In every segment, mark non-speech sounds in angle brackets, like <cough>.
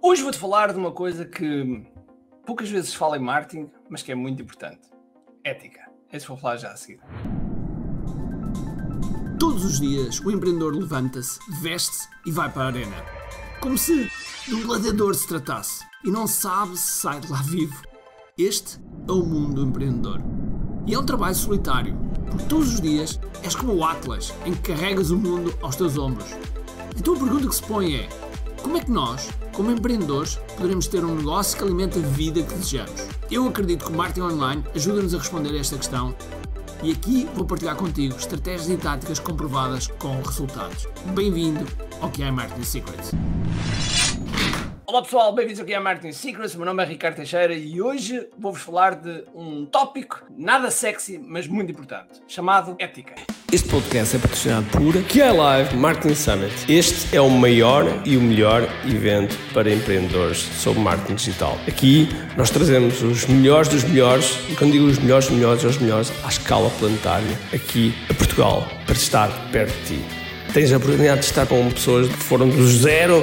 Hoje vou-te falar de uma coisa que poucas vezes fala em marketing, mas que é muito importante: ética. É isso que vou falar já a seguir. Todos os dias o empreendedor levanta-se, veste-se e vai para a arena. Como se de um gladiador se tratasse e não sabe se sai de lá vivo. Este é o mundo do empreendedor. E é um trabalho solitário, porque todos os dias és como o Atlas, em que carregas o mundo aos teus ombros. Então a pergunta que se põe é: como é que nós, como empreendedores, poderemos ter um negócio que alimente a vida que desejamos? Eu acredito que o marketing online ajuda-nos a responder a esta questão e aqui vou partilhar contigo estratégias e táticas comprovadas com resultados. Bem-vindo ao é Marketing Secrets. Olá pessoal, bem-vindos aqui a Marketing Secrets. Meu nome é Ricardo Teixeira e hoje vou-vos falar de um tópico nada sexy, mas muito importante, chamado ética. Este podcast é patrocinado por QI Live Marketing Summit. Este é o maior e o melhor evento para empreendedores sobre marketing digital. Aqui nós trazemos os melhores dos melhores, e quando digo os melhores dos melhores, os melhores à escala planetária, aqui a Portugal, para estar perto de ti. Tens a oportunidade de estar com pessoas que foram do zero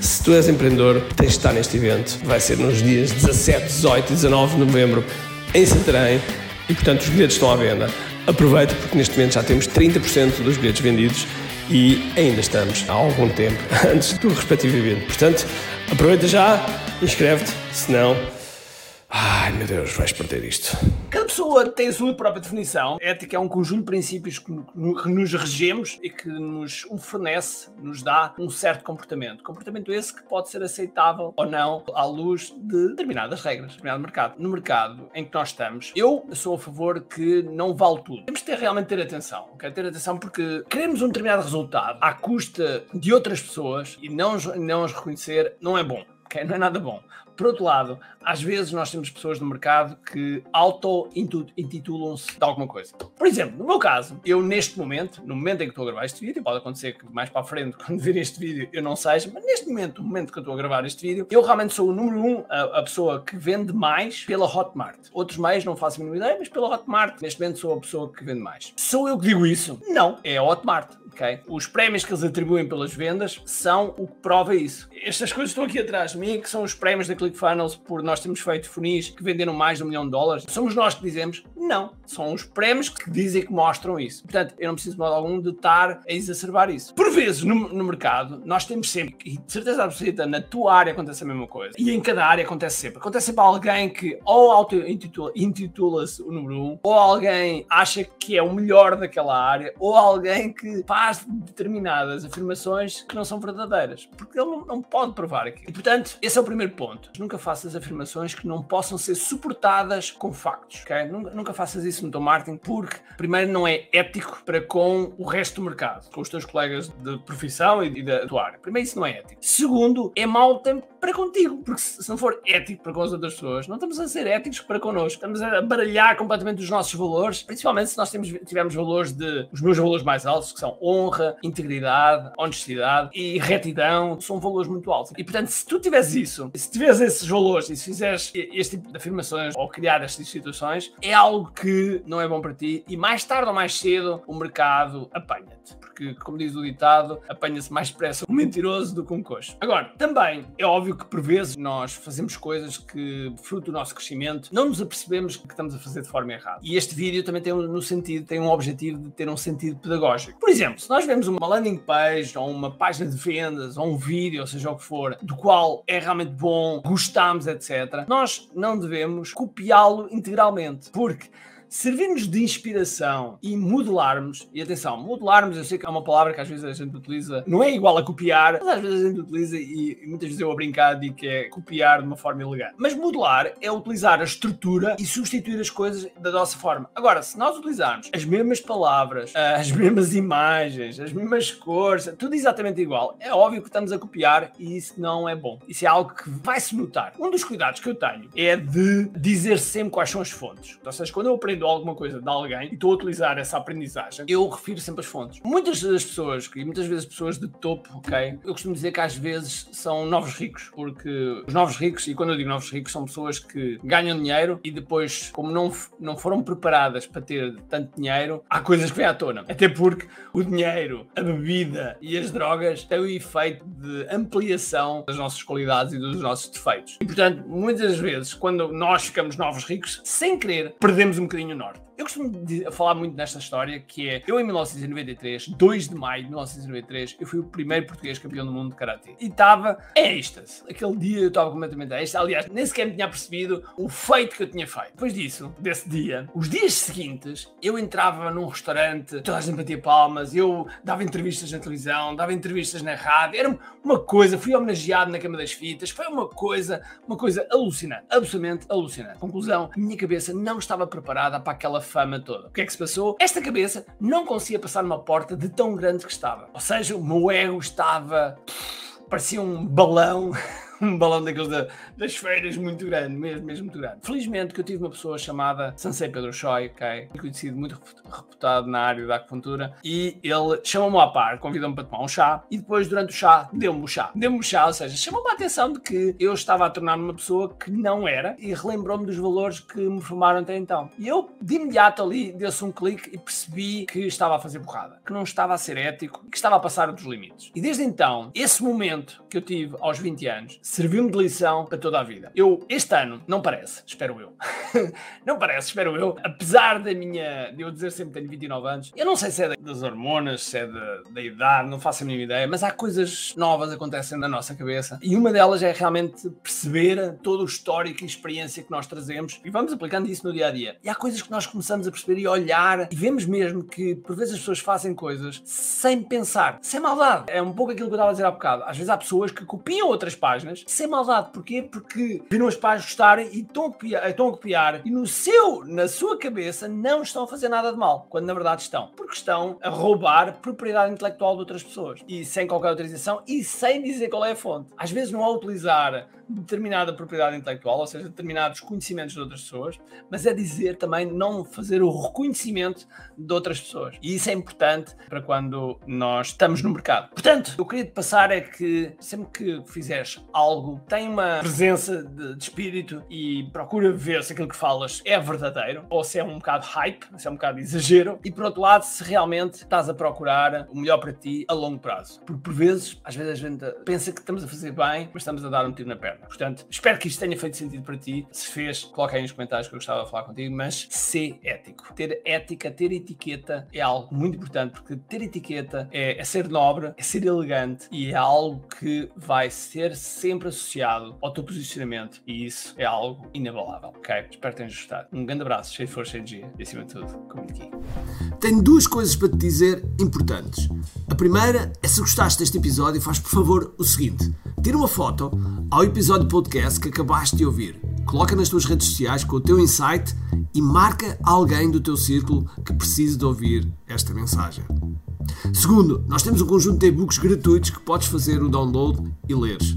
se tu és empreendedor, tens de estar neste evento. Vai ser nos dias 17, 18 e 19 de novembro em Santarém e, portanto, os bilhetes estão à venda. Aproveita porque neste momento já temos 30% dos bilhetes vendidos e ainda estamos há algum tempo <laughs> antes do respectivo evento. Portanto, aproveita já, inscreve-te, senão Ai meu Deus, vais perder isto. Cada pessoa tem a sua própria definição. ética é um conjunto de princípios que nos regemos e que nos fornece, nos dá um certo comportamento. Comportamento esse que pode ser aceitável ou não à luz de determinadas regras, determinado mercado. No mercado em que nós estamos, eu sou a favor que não vale tudo. Temos de ter, realmente ter atenção. Okay? Ter atenção porque queremos um determinado resultado à custa de outras pessoas e não, não as reconhecer não é bom. Okay? Não é nada bom. Por outro lado, às vezes nós temos pessoas no mercado que auto-intitulam-se de alguma coisa. Por exemplo, no meu caso, eu neste momento, no momento em que estou a gravar este vídeo, pode acontecer que mais para a frente, <laughs> quando vir este vídeo, eu não seja, mas neste momento, no momento que eu estou a gravar este vídeo, eu realmente sou o número um, a, a pessoa que vende mais pela Hotmart. Outros meios não faço a mínima ideia, mas pela Hotmart, neste momento sou a pessoa que vende mais. Sou eu que digo isso? Não, é a Hotmart. Okay? Os prémios que eles atribuem pelas vendas são o que prova isso. Estas coisas estão aqui atrás de mim, que são os prémios da ClickFunnels por nós termos feito funis que venderam mais de um milhão de dólares. Somos nós que dizemos? Não. São os prémios que dizem que mostram isso. Portanto, eu não preciso de modo algum de estar a exacerbar isso. Por vezes, no, no mercado, nós temos sempre, e de certeza absoluta, na tua área acontece a mesma coisa. E em cada área acontece sempre. Acontece sempre alguém que ou auto-intitula-se o número um, ou alguém acha que é o melhor daquela área, ou alguém que faz faz determinadas afirmações que não são verdadeiras, porque ele não, pode provar aquilo. E, portanto, esse é o primeiro ponto. Nunca faças afirmações que não possam ser suportadas com factos, ok? Nunca, nunca faças isso no teu marketing, porque, primeiro, não é ético para com o resto do mercado, com os teus colegas de profissão e da tua área. Primeiro, isso não é ético. Segundo, é mau tempo para contigo, porque se não for ético para com as outras pessoas, não estamos a ser éticos para connosco, estamos a baralhar completamente os nossos valores, principalmente se nós temos, tivermos valores de os meus valores mais altos, que são honra, integridade, honestidade e retidão, são valores muito altos. E portanto, se tu tiveres isso, se tiveres esses valores e se fizeres este tipo de afirmações ou criar estas situações, é algo que não é bom para ti e mais tarde ou mais cedo o mercado apanha-te. Porque, como diz o ditado, apanha-se mais depressa um mentiroso do que um coxo. Agora, também é óbvio que por vezes nós fazemos coisas que, fruto do nosso crescimento, não nos apercebemos que estamos a fazer de forma errada. E este vídeo também tem um, no sentido, tem um objetivo de ter um sentido pedagógico. Por exemplo, se nós vemos uma landing page ou uma página de vendas ou um vídeo, ou seja o que for, do qual é realmente bom, gostamos, etc., nós não devemos copiá-lo integralmente, porque servir-nos de inspiração e modelarmos, e atenção, modelarmos, eu sei que é uma palavra que às vezes a gente utiliza, não é igual a copiar, mas às vezes a gente utiliza e, e muitas vezes eu a brincar digo que é copiar de uma forma elegante. Mas modelar é utilizar a estrutura e substituir as coisas da nossa forma. Agora, se nós utilizarmos as mesmas palavras, as mesmas imagens, as mesmas cores, tudo exatamente igual, é óbvio que estamos a copiar e isso não é bom. Isso é algo que vai se notar. Um dos cuidados que eu tenho é de dizer sempre quais são as fontes. Ou seja, quando eu aprendo alguma coisa de alguém e estou a utilizar essa aprendizagem, eu refiro sempre as fontes. Muitas das pessoas, e muitas vezes pessoas de topo, ok? Eu costumo dizer que às vezes são novos ricos, porque os novos ricos, e quando eu digo novos ricos, são pessoas que ganham dinheiro e depois, como não, não foram preparadas para ter tanto dinheiro, há coisas que vêm à tona. Até porque o dinheiro, a bebida e as drogas têm o efeito de ampliação das nossas qualidades e dos nossos defeitos. E portanto, muitas vezes, quando nós ficamos novos ricos, sem querer, perdemos um bocadinho norte. Eu costumo falar muito nesta história que é eu em 1993, 2 de maio de 1993, eu fui o primeiro português campeão do mundo de karatê. E estava êxtase. Aquele dia eu estava completamente êxtase. Aliás, nem sequer me tinha percebido o feito que eu tinha feito. Depois disso, desse dia, os dias seguintes, eu entrava num restaurante, toda a gente batia palmas, eu dava entrevistas na televisão, dava entrevistas na rádio, era uma coisa, fui homenageado na cama das fitas, foi uma coisa, uma coisa alucinante, absolutamente alucinante. Conclusão, minha cabeça não estava preparada para aquela fama toda. O que é que se passou? Esta cabeça não conseguia passar numa porta de tão grande que estava. Ou seja, o meu ego estava. parecia um balão. <laughs> <laughs> um balão daqueles da, das feiras muito grande, mesmo, mesmo muito grande. Felizmente que eu tive uma pessoa chamada Sansei Pedro Choi, ok? Conhecido, muito reputado na área da acupuntura, e ele chamou-me à par, convidou-me para tomar um chá, e depois, durante o chá, deu-me o chá. Deu-me o chá, ou seja, chamou-me a atenção de que eu estava a tornar-me uma pessoa que não era, e relembrou-me dos valores que me formaram até então. E eu, de imediato ali, deu-se um clique e percebi que estava a fazer borrada, que não estava a ser ético, que estava a passar dos limites. E desde então, esse momento que eu tive aos 20 anos, serviu-me de lição para toda a vida. Eu, este ano, não parece, espero eu. <laughs> não parece, espero eu. Apesar da minha, de eu dizer sempre que tenho 29 anos, eu não sei se é das hormonas, se é da, da idade, não faço a mínima ideia, mas há coisas novas acontecem na nossa cabeça e uma delas é realmente perceber todo o histórico e experiência que nós trazemos e vamos aplicando isso no dia a dia. E há coisas que nós começamos a perceber e olhar e vemos mesmo que por vezes as pessoas fazem coisas sem pensar, sem maldade. É um pouco aquilo que eu estava a dizer há bocado. Às vezes há pessoas que copiam outras páginas sem maldade. Porquê? Porque viram os pais gostarem e estão a, copiar, estão a copiar e no seu, na sua cabeça não estão a fazer nada de mal, quando na verdade estão. Porque estão a roubar propriedade intelectual de outras pessoas e sem qualquer autorização e sem dizer qual é a fonte. Às vezes não é utilizar determinada propriedade intelectual, ou seja, determinados conhecimentos de outras pessoas, mas é dizer também não fazer o reconhecimento de outras pessoas. E isso é importante para quando nós estamos no mercado. Portanto, eu queria te passar é que sempre que fizeres algo, tem uma presença de, de espírito e procura ver se aquilo que falas é verdadeiro ou se é um bocado hype, se é um bocado exagero. E por outro lado, se realmente estás a procurar o melhor para ti a longo prazo. Porque por vezes, às vezes a gente pensa que estamos a fazer bem, mas estamos a dar um tiro na perna. Portanto, espero que isto tenha feito sentido para ti. Se fez, coloca aí nos comentários que eu gostava de falar contigo, mas ser ético. Ter ética, ter etiqueta é algo muito importante, porque ter etiqueta é, é ser nobre, é ser elegante e é algo que vai ser sempre associado ao teu posicionamento e isso é algo inabalável, ok? Espero que tenhas gostado. Um grande abraço, cheio de força e energia e acima de tudo, comigo aqui. Tenho duas coisas para te dizer importantes. A primeira é se gostaste deste episódio, faz por favor o seguinte: tira uma foto ao episódio podcast que acabaste de ouvir. Coloca nas tuas redes sociais com o teu insight e marca alguém do teu círculo que precise de ouvir esta mensagem. Segundo, nós temos um conjunto de e-books gratuitos que podes fazer o download e leres.